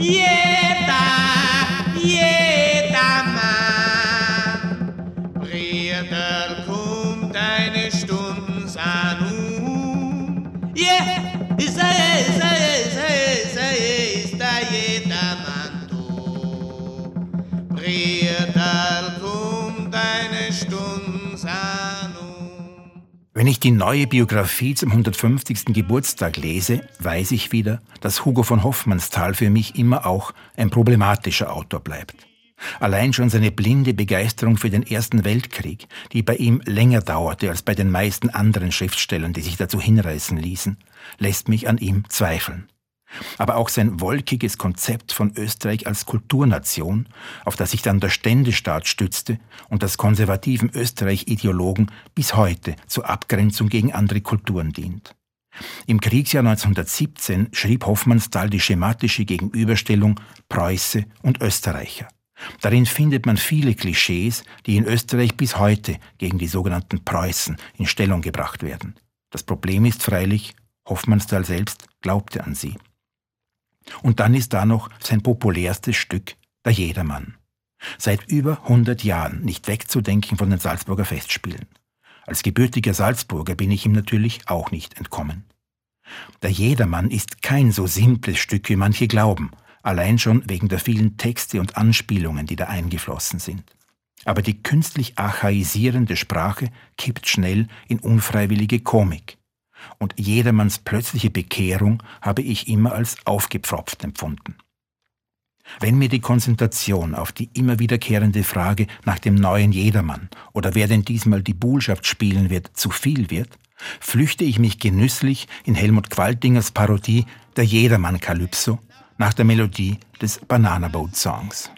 Jeder, jeder Mann. Brieder kommt eine Stunde an. Yeah, ist er, ist er, ist er, ist er, ist er, jeder Mann du. Brieder kommt eine Stunde an. Wenn ich die neue Biografie zum 150. Geburtstag lese, weiß ich wieder, dass Hugo von Hoffmannsthal für mich immer auch ein problematischer Autor bleibt. Allein schon seine blinde Begeisterung für den Ersten Weltkrieg, die bei ihm länger dauerte als bei den meisten anderen Schriftstellern, die sich dazu hinreißen ließen, lässt mich an ihm zweifeln. Aber auch sein wolkiges Konzept von Österreich als Kulturnation, auf das sich dann der Ständestaat stützte und das konservativen Österreich-Ideologen bis heute zur Abgrenzung gegen andere Kulturen dient. Im Kriegsjahr 1917 schrieb Hoffmannsthal die schematische Gegenüberstellung Preuße und Österreicher. Darin findet man viele Klischees, die in Österreich bis heute gegen die sogenannten Preußen in Stellung gebracht werden. Das Problem ist freilich, Hoffmannsthal selbst glaubte an sie. Und dann ist da noch sein populärstes Stück, Der Jedermann. Seit über 100 Jahren nicht wegzudenken von den Salzburger Festspielen. Als gebürtiger Salzburger bin ich ihm natürlich auch nicht entkommen. Der Jedermann ist kein so simples Stück, wie manche glauben, allein schon wegen der vielen Texte und Anspielungen, die da eingeflossen sind. Aber die künstlich archaisierende Sprache kippt schnell in unfreiwillige Komik und jedermanns plötzliche Bekehrung habe ich immer als aufgepfropft empfunden. Wenn mir die Konzentration auf die immer wiederkehrende Frage nach dem neuen Jedermann oder wer denn diesmal die Buhlschaft spielen wird, zu viel wird, flüchte ich mich genüsslich in Helmut Qualtingers Parodie Der Jedermann Kalypso nach der Melodie des Banana Boat Songs.